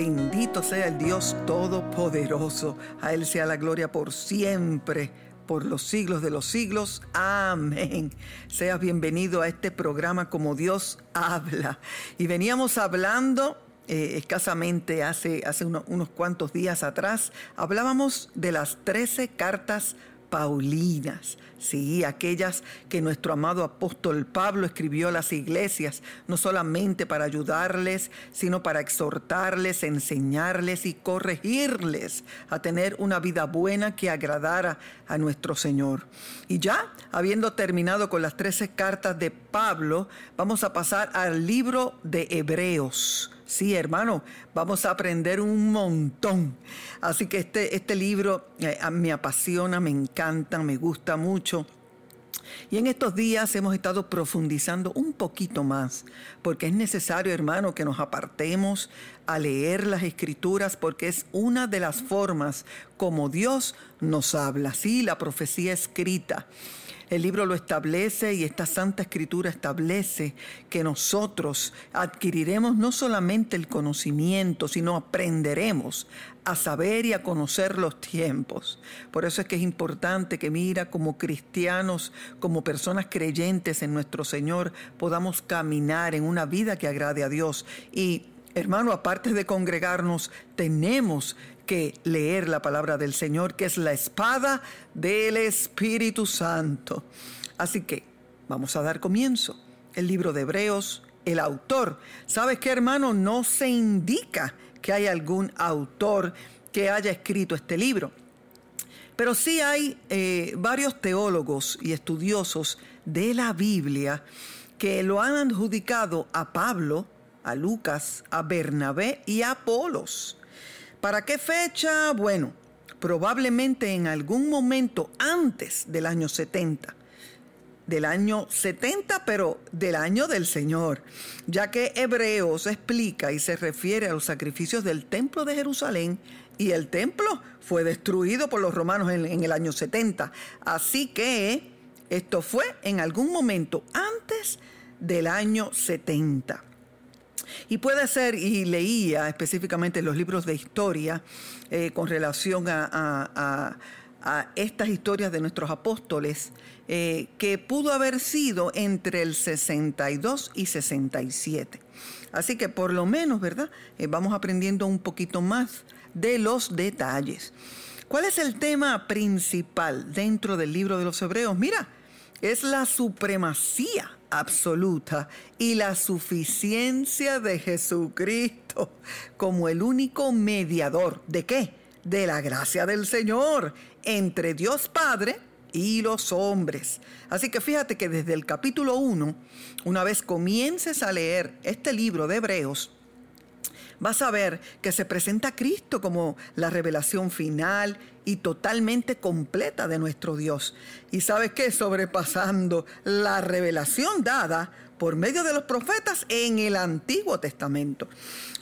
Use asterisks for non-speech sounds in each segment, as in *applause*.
Bendito sea el Dios Todopoderoso. A Él sea la gloria por siempre, por los siglos de los siglos. Amén. Seas bienvenido a este programa como Dios habla. Y veníamos hablando eh, escasamente hace, hace unos cuantos días atrás, hablábamos de las trece cartas Paulinas, sí, aquellas que nuestro amado apóstol Pablo escribió a las iglesias, no solamente para ayudarles, sino para exhortarles, enseñarles y corregirles a tener una vida buena que agradara a nuestro Señor. Y ya, habiendo terminado con las trece cartas de Pablo, vamos a pasar al libro de Hebreos. Sí, hermano, vamos a aprender un montón. Así que este, este libro eh, me apasiona, me encanta, me gusta mucho. Y en estos días hemos estado profundizando un poquito más, porque es necesario, hermano, que nos apartemos a leer las escrituras, porque es una de las formas como Dios nos habla, sí, la profecía escrita. El libro lo establece y esta Santa Escritura establece que nosotros adquiriremos no solamente el conocimiento, sino aprenderemos a saber y a conocer los tiempos. Por eso es que es importante que mira como cristianos, como personas creyentes en nuestro Señor, podamos caminar en una vida que agrade a Dios y Hermano, aparte de congregarnos, tenemos que leer la palabra del Señor, que es la espada del Espíritu Santo. Así que vamos a dar comienzo. El libro de Hebreos, el autor. ¿Sabes qué, hermano? No se indica que hay algún autor que haya escrito este libro. Pero sí hay eh, varios teólogos y estudiosos de la Biblia que lo han adjudicado a Pablo, a Lucas, a Bernabé y a Apolos. ¿Para qué fecha? Bueno, probablemente en algún momento antes del año 70. Del año 70, pero del año del Señor, ya que Hebreos explica y se refiere a los sacrificios del templo de Jerusalén y el templo fue destruido por los romanos en, en el año 70. Así que esto fue en algún momento antes del año 70. Y puede ser, y leía específicamente los libros de historia eh, con relación a, estas historias de nuestros apóstoles, eh, que pudo haber sido entre el 62 y 67. Así que por lo menos, ¿verdad? Eh, vamos aprendiendo un poquito más de los detalles. ¿Cuál es el tema principal dentro del libro de los Hebreos? Mira, es la supremacía absoluta y la suficiencia de Jesucristo como el único mediador. ¿De qué? De la gracia del Señor entre Dios Padre y los hombres. Así que fíjate que desde el capítulo 1, una vez comiences a leer este libro de Hebreos, vas a ver que se presenta Cristo como la revelación final y totalmente completa de nuestro Dios. Y sabes que sobrepasando la revelación dada por medio de los profetas en el Antiguo Testamento.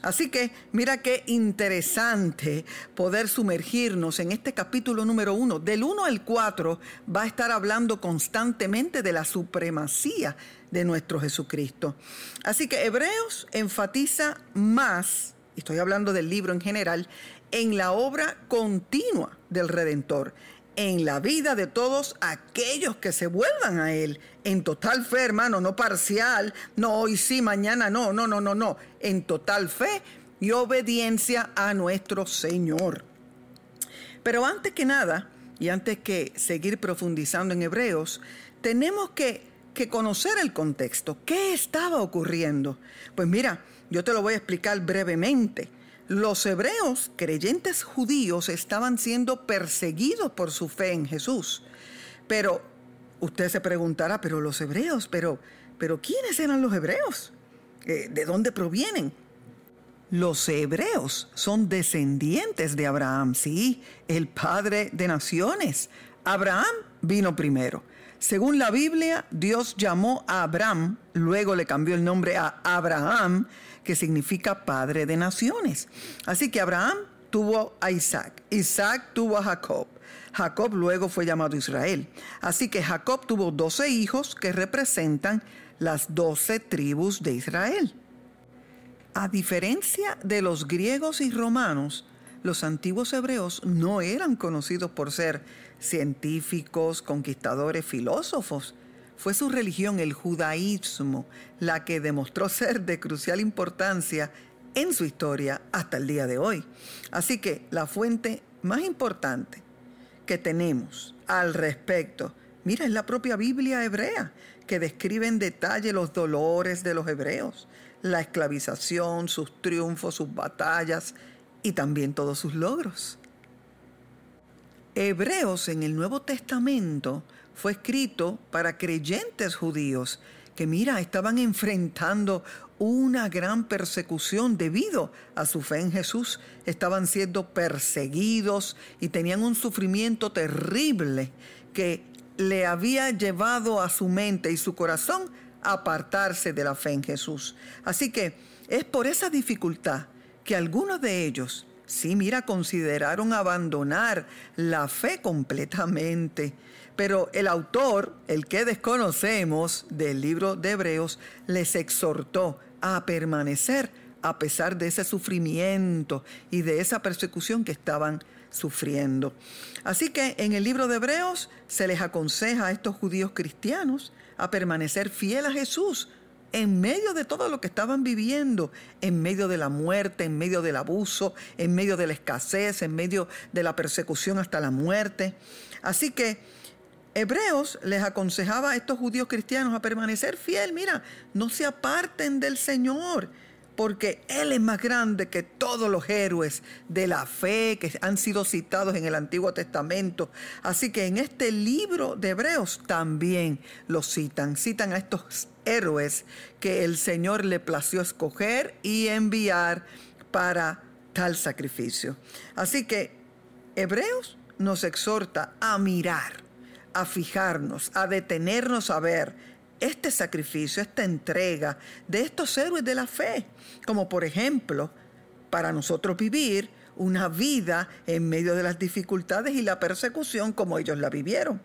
Así que mira qué interesante poder sumergirnos en este capítulo número uno. Del 1 al 4 va a estar hablando constantemente de la supremacía de nuestro Jesucristo. Así que Hebreos enfatiza más, estoy hablando del libro en general, en la obra continua del Redentor, en la vida de todos aquellos que se vuelvan a Él, en total fe, hermano, no parcial, no hoy sí, mañana no, no, no, no, no, en total fe y obediencia a nuestro Señor. Pero antes que nada, y antes que seguir profundizando en Hebreos, tenemos que, que conocer el contexto. ¿Qué estaba ocurriendo? Pues mira, yo te lo voy a explicar brevemente. Los hebreos, creyentes judíos, estaban siendo perseguidos por su fe en Jesús. Pero usted se preguntará, pero los hebreos, pero, pero ¿quiénes eran los hebreos? Eh, ¿De dónde provienen? Los hebreos son descendientes de Abraham, sí, el padre de naciones. Abraham vino primero. Según la Biblia, Dios llamó a Abraham, luego le cambió el nombre a Abraham, que significa padre de naciones. Así que Abraham tuvo a Isaac, Isaac tuvo a Jacob, Jacob luego fue llamado Israel. Así que Jacob tuvo doce hijos que representan las doce tribus de Israel. A diferencia de los griegos y romanos, los antiguos hebreos no eran conocidos por ser científicos, conquistadores, filósofos. Fue su religión, el judaísmo, la que demostró *laughs* ser de crucial importancia en su historia hasta el día de hoy. Así que la fuente más importante que tenemos al respecto, mira, es la propia Biblia hebrea, que describe en detalle los dolores de los hebreos, la esclavización, sus triunfos, sus batallas y también todos sus logros. Hebreos en el Nuevo Testamento fue escrito para creyentes judíos que, mira, estaban enfrentando una gran persecución debido a su fe en Jesús. Estaban siendo perseguidos y tenían un sufrimiento terrible que le había llevado a su mente y su corazón a apartarse de la fe en Jesús. Así que es por esa dificultad que algunos de ellos, sí, mira, consideraron abandonar la fe completamente. Pero el autor, el que desconocemos del libro de Hebreos, les exhortó a permanecer a pesar de ese sufrimiento y de esa persecución que estaban sufriendo. Así que en el libro de Hebreos se les aconseja a estos judíos cristianos a permanecer fiel a Jesús, en medio de todo lo que estaban viviendo, en medio de la muerte, en medio del abuso, en medio de la escasez, en medio de la persecución hasta la muerte. Así que Hebreos les aconsejaba a estos judíos cristianos a permanecer fiel, mira, no se aparten del Señor porque Él es más grande que todos los héroes de la fe que han sido citados en el Antiguo Testamento. Así que en este libro de Hebreos también los citan, citan a estos héroes que el Señor le plació escoger y enviar para tal sacrificio. Así que Hebreos nos exhorta a mirar, a fijarnos, a detenernos a ver este sacrificio, esta entrega de estos héroes de la fe, como por ejemplo, para nosotros vivir una vida en medio de las dificultades y la persecución como ellos la vivieron.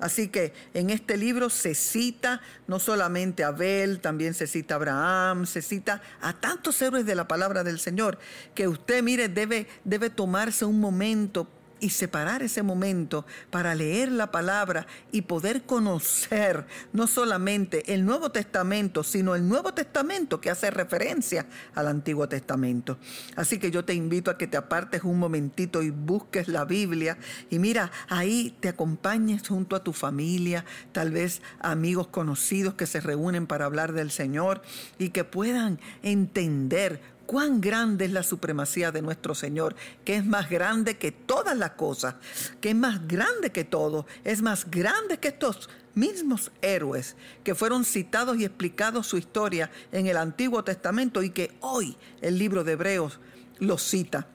Así que en este libro se cita no solamente a Abel, también se cita a Abraham, se cita a tantos héroes de la palabra del Señor, que usted mire, debe, debe tomarse un momento y separar ese momento para leer la palabra y poder conocer no solamente el Nuevo Testamento, sino el Nuevo Testamento que hace referencia al Antiguo Testamento. Así que yo te invito a que te apartes un momentito y busques la Biblia y mira, ahí te acompañes junto a tu familia, tal vez amigos conocidos que se reúnen para hablar del Señor y que puedan entender cuán grande es la supremacía de nuestro Señor, que es más grande que todas las cosas, que es más grande que todo, es más grande que estos mismos héroes que fueron citados y explicados su historia en el Antiguo Testamento y que hoy el libro de Hebreos los cita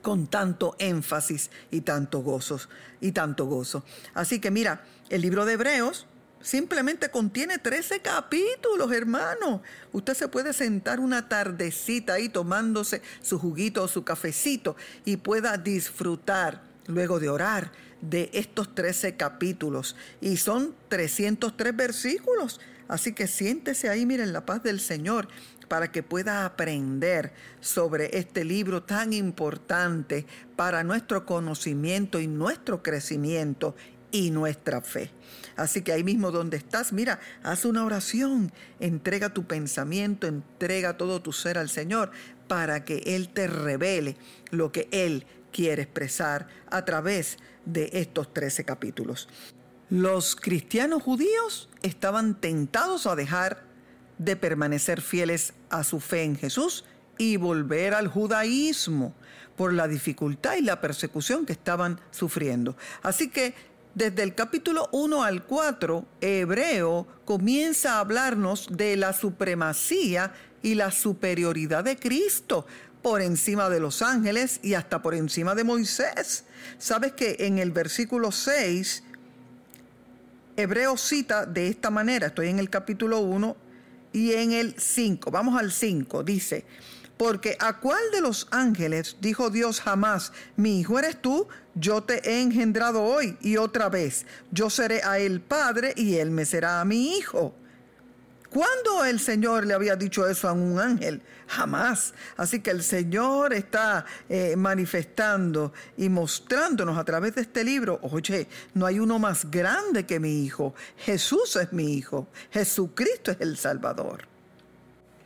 con tanto énfasis y tanto gozos y tanto gozo. Así que mira, el libro de Hebreos Simplemente contiene 13 capítulos, hermano. Usted se puede sentar una tardecita ahí tomándose su juguito o su cafecito y pueda disfrutar luego de orar de estos 13 capítulos. Y son 303 versículos. Así que siéntese ahí, miren, la paz del Señor para que pueda aprender sobre este libro tan importante para nuestro conocimiento y nuestro crecimiento y nuestra fe. Así que ahí mismo donde estás, mira, haz una oración, entrega tu pensamiento, entrega todo tu ser al Señor para que Él te revele lo que Él quiere expresar a través de estos 13 capítulos. Los cristianos judíos estaban tentados a dejar de permanecer fieles a su fe en Jesús y volver al judaísmo por la dificultad y la persecución que estaban sufriendo. Así que desde el capítulo 1 al 4, Hebreo comienza a hablarnos de la supremacía y la superioridad de Cristo por encima de los ángeles y hasta por encima de Moisés. Sabes que en el versículo 6, Hebreo cita de esta manera, estoy en el capítulo 1 y en el 5, vamos al 5, dice, porque a cuál de los ángeles dijo Dios jamás, mi hijo eres tú, yo te he engendrado hoy y otra vez, yo seré a él padre y él me será a mi hijo. ¿Cuándo el Señor le había dicho eso a un ángel? Jamás. Así que el Señor está eh, manifestando y mostrándonos a través de este libro, oye, no hay uno más grande que mi Hijo. Jesús es mi Hijo. Jesucristo es el Salvador.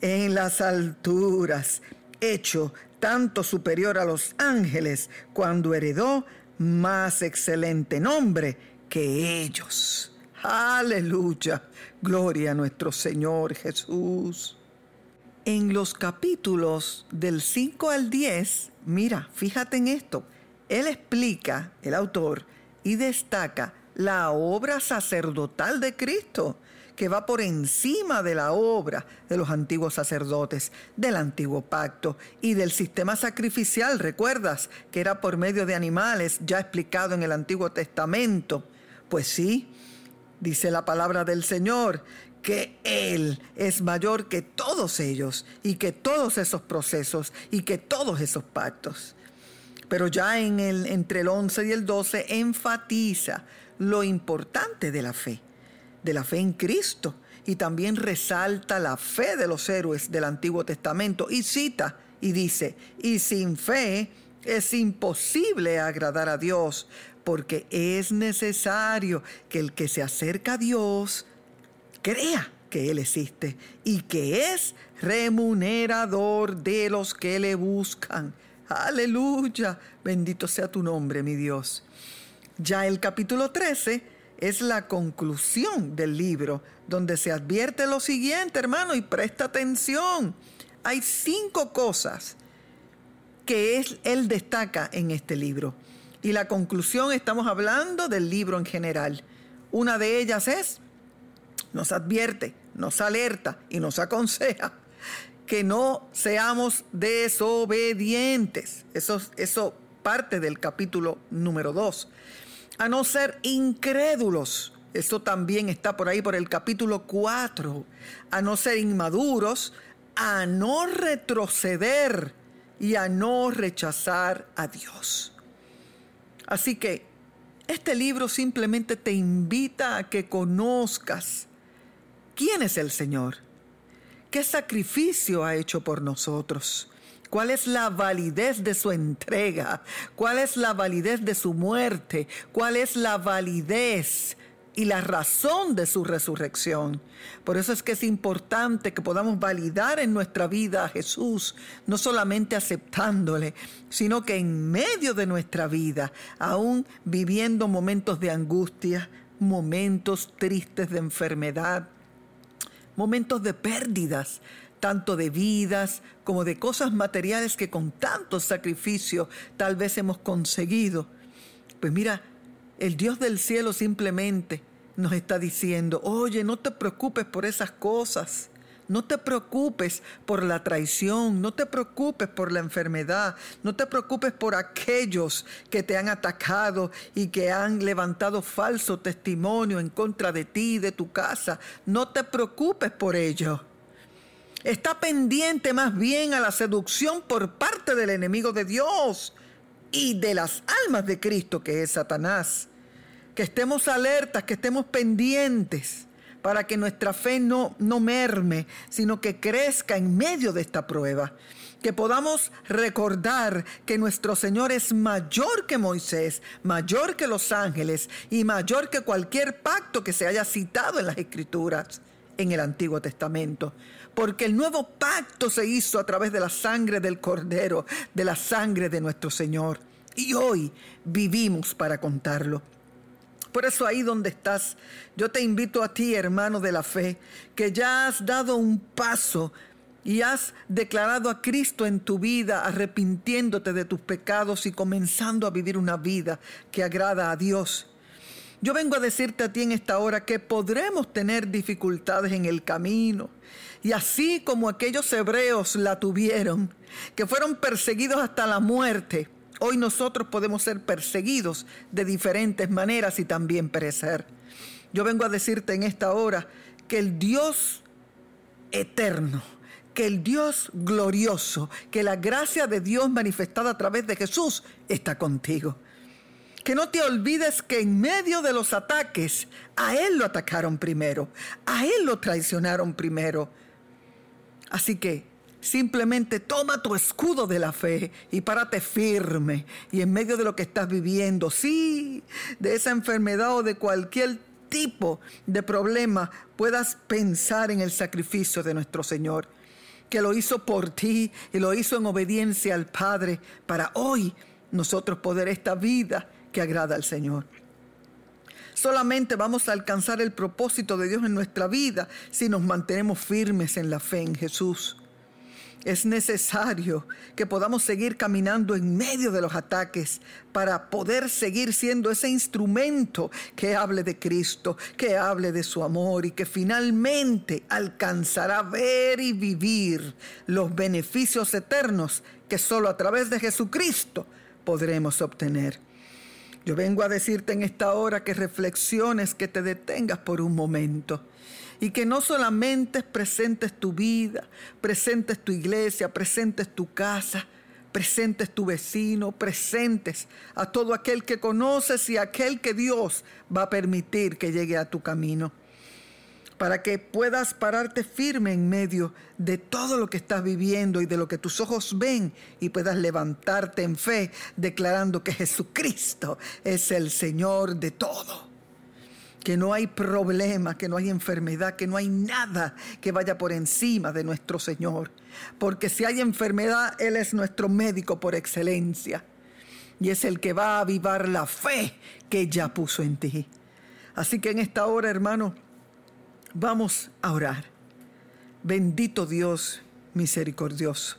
en las alturas, hecho tanto superior a los ángeles, cuando heredó más excelente nombre que ellos. Aleluya. Gloria a nuestro Señor Jesús. En los capítulos del 5 al 10, mira, fíjate en esto. Él explica, el autor, y destaca la obra sacerdotal de Cristo que va por encima de la obra de los antiguos sacerdotes, del antiguo pacto y del sistema sacrificial. ¿Recuerdas que era por medio de animales ya explicado en el Antiguo Testamento? Pues sí, dice la palabra del Señor, que Él es mayor que todos ellos y que todos esos procesos y que todos esos pactos. Pero ya en el, entre el 11 y el 12 enfatiza lo importante de la fe de la fe en Cristo y también resalta la fe de los héroes del Antiguo Testamento y cita y dice, y sin fe es imposible agradar a Dios, porque es necesario que el que se acerca a Dios crea que Él existe y que es remunerador de los que le buscan. Aleluya, bendito sea tu nombre, mi Dios. Ya el capítulo 13 es la conclusión del libro, donde se advierte lo siguiente, hermano, y presta atención. Hay cinco cosas que él destaca en este libro. Y la conclusión, estamos hablando del libro en general. Una de ellas es, nos advierte, nos alerta y nos aconseja que no seamos desobedientes. Eso, eso parte del capítulo número 2 a no ser incrédulos. Eso también está por ahí por el capítulo 4. A no ser inmaduros, a no retroceder y a no rechazar a Dios. Así que este libro simplemente te invita a que conozcas quién es el Señor, qué sacrificio ha hecho por nosotros ¿Cuál es la validez de su entrega? ¿Cuál es la validez de su muerte? ¿Cuál es la validez y la razón de su resurrección? Por eso es que es importante que podamos validar en nuestra vida a Jesús, no solamente aceptándole, sino que en medio de nuestra vida, aún viviendo momentos de angustia, momentos tristes de enfermedad, momentos de pérdidas, tanto de vidas como de cosas materiales que con tanto sacrificio tal vez hemos conseguido. Pues mira, el Dios del cielo simplemente nos está diciendo, oye, no te preocupes por esas cosas. No te preocupes por la traición, no te preocupes por la enfermedad, no te preocupes por aquellos que te han atacado y que han levantado falso testimonio en contra de ti de tu casa. No te preocupes por ello está pendiente más bien a la seducción por parte del enemigo de Dios y de las almas de Cristo, que es Satanás. Que estemos alertas, que estemos pendientes para que nuestra fe no, no merme, sino que crezca en medio de esta prueba. Que podamos recordar que nuestro Señor es mayor que Moisés, mayor que los ángeles y mayor que cualquier pacto que se haya citado en las Escrituras en el Antiguo Testamento porque el nuevo pacto se hizo a través de la sangre del Cordero, de la sangre de nuestro Señor. Y hoy vivimos para contarlo. Por eso ahí donde estás, yo te invito a ti, hermano de la fe, que ya has dado un paso y has declarado a Cristo en tu vida, arrepintiéndote de tus pecados y comenzando a vivir una vida que agrada a Dios. Yo vengo a decirte a ti en esta hora que podremos tener dificultades en el camino. Y así como aquellos hebreos la tuvieron, que fueron perseguidos hasta la muerte, hoy nosotros podemos ser perseguidos de diferentes maneras y también perecer. Yo vengo a decirte en esta hora que el Dios eterno, que el Dios glorioso, que la gracia de Dios manifestada a través de Jesús está contigo que no te olvides que en medio de los ataques, a Él lo atacaron primero, a Él lo traicionaron primero. Así que simplemente toma tu escudo de la fe y párate firme. Y en medio de lo que estás viviendo, sí, de esa enfermedad o de cualquier tipo de problema, puedas pensar en el sacrificio de nuestro Señor, que lo hizo por ti y lo hizo en obediencia al Padre para hoy nosotros poder esta vida que agrada al Señor. Solamente vamos a alcanzar el propósito de Dios en nuestra vida si nos mantenemos firmes en la fe en Jesús. Es necesario que podamos seguir caminando en medio de los ataques para poder seguir siendo ese instrumento que hable de Cristo, que hable de su amor y que finalmente alcanzará ver y vivir los beneficios eternos que solo a través de Jesucristo podremos obtener. Yo vengo a decirte en esta hora que reflexiones, que te detengas por un momento y que no solamente presentes tu vida, presentes tu iglesia, presentes tu casa, presentes tu vecino, presentes a todo aquel que conoces y aquel que Dios va a permitir que llegue a tu camino para que puedas pararte firme en medio de todo lo que estás viviendo y de lo que tus ojos ven y puedas levantarte en fe declarando que Jesucristo es el Señor de todo. Que no hay problema, que no hay enfermedad, que no hay nada que vaya por encima de nuestro Señor. Porque si hay enfermedad, Él es nuestro médico por excelencia. Y es el que va a avivar la fe que ya puso en ti. Así que en esta hora, hermano, Vamos a orar. Bendito Dios misericordioso.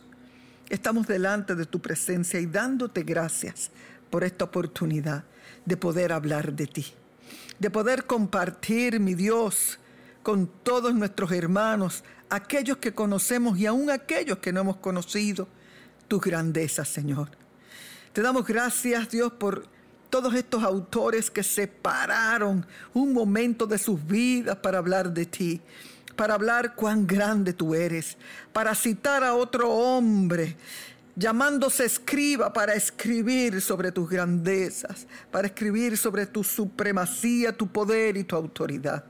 Estamos delante de tu presencia y dándote gracias por esta oportunidad de poder hablar de ti, de poder compartir, mi Dios, con todos nuestros hermanos, aquellos que conocemos y aún aquellos que no hemos conocido, tu grandeza, Señor. Te damos gracias, Dios, por todos estos autores que separaron un momento de sus vidas para hablar de ti, para hablar cuán grande tú eres, para citar a otro hombre llamándose escriba para escribir sobre tus grandezas, para escribir sobre tu supremacía, tu poder y tu autoridad.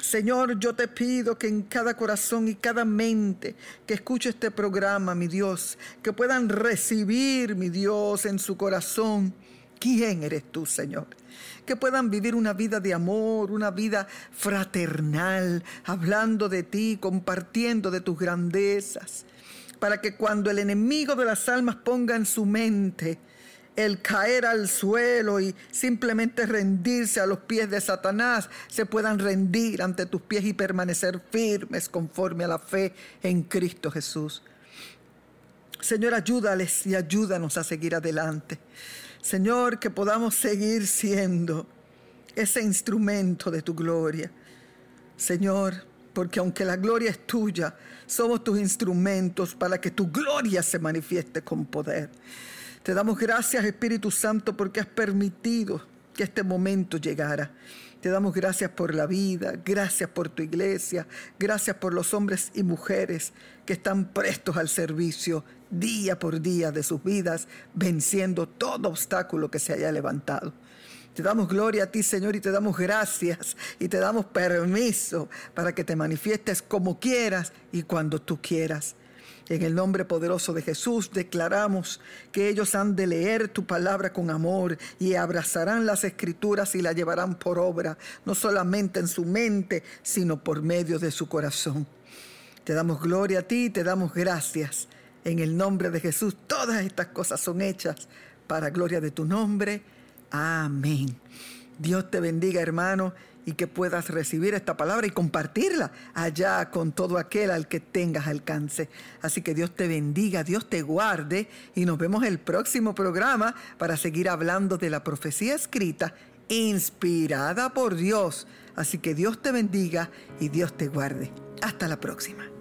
Señor, yo te pido que en cada corazón y cada mente que escuche este programa, mi Dios, que puedan recibir, mi Dios, en su corazón ¿Quién eres tú, Señor? Que puedan vivir una vida de amor, una vida fraternal, hablando de ti, compartiendo de tus grandezas, para que cuando el enemigo de las almas ponga en su mente el caer al suelo y simplemente rendirse a los pies de Satanás, se puedan rendir ante tus pies y permanecer firmes conforme a la fe en Cristo Jesús. Señor, ayúdales y ayúdanos a seguir adelante. Señor, que podamos seguir siendo ese instrumento de tu gloria. Señor, porque aunque la gloria es tuya, somos tus instrumentos para que tu gloria se manifieste con poder. Te damos gracias, Espíritu Santo, porque has permitido que este momento llegara. Te damos gracias por la vida, gracias por tu iglesia, gracias por los hombres y mujeres que están prestos al servicio día por día de sus vidas, venciendo todo obstáculo que se haya levantado. Te damos gloria a ti, Señor, y te damos gracias y te damos permiso para que te manifiestes como quieras y cuando tú quieras. En el nombre poderoso de Jesús declaramos que ellos han de leer tu palabra con amor y abrazarán las escrituras y la llevarán por obra, no solamente en su mente, sino por medio de su corazón. Te damos gloria a ti y te damos gracias. En el nombre de Jesús, todas estas cosas son hechas para gloria de tu nombre. Amén. Dios te bendiga, hermano, y que puedas recibir esta palabra y compartirla allá con todo aquel al que tengas alcance. Así que Dios te bendiga, Dios te guarde y nos vemos el próximo programa para seguir hablando de la profecía escrita inspirada por Dios. Así que Dios te bendiga y Dios te guarde. Hasta la próxima.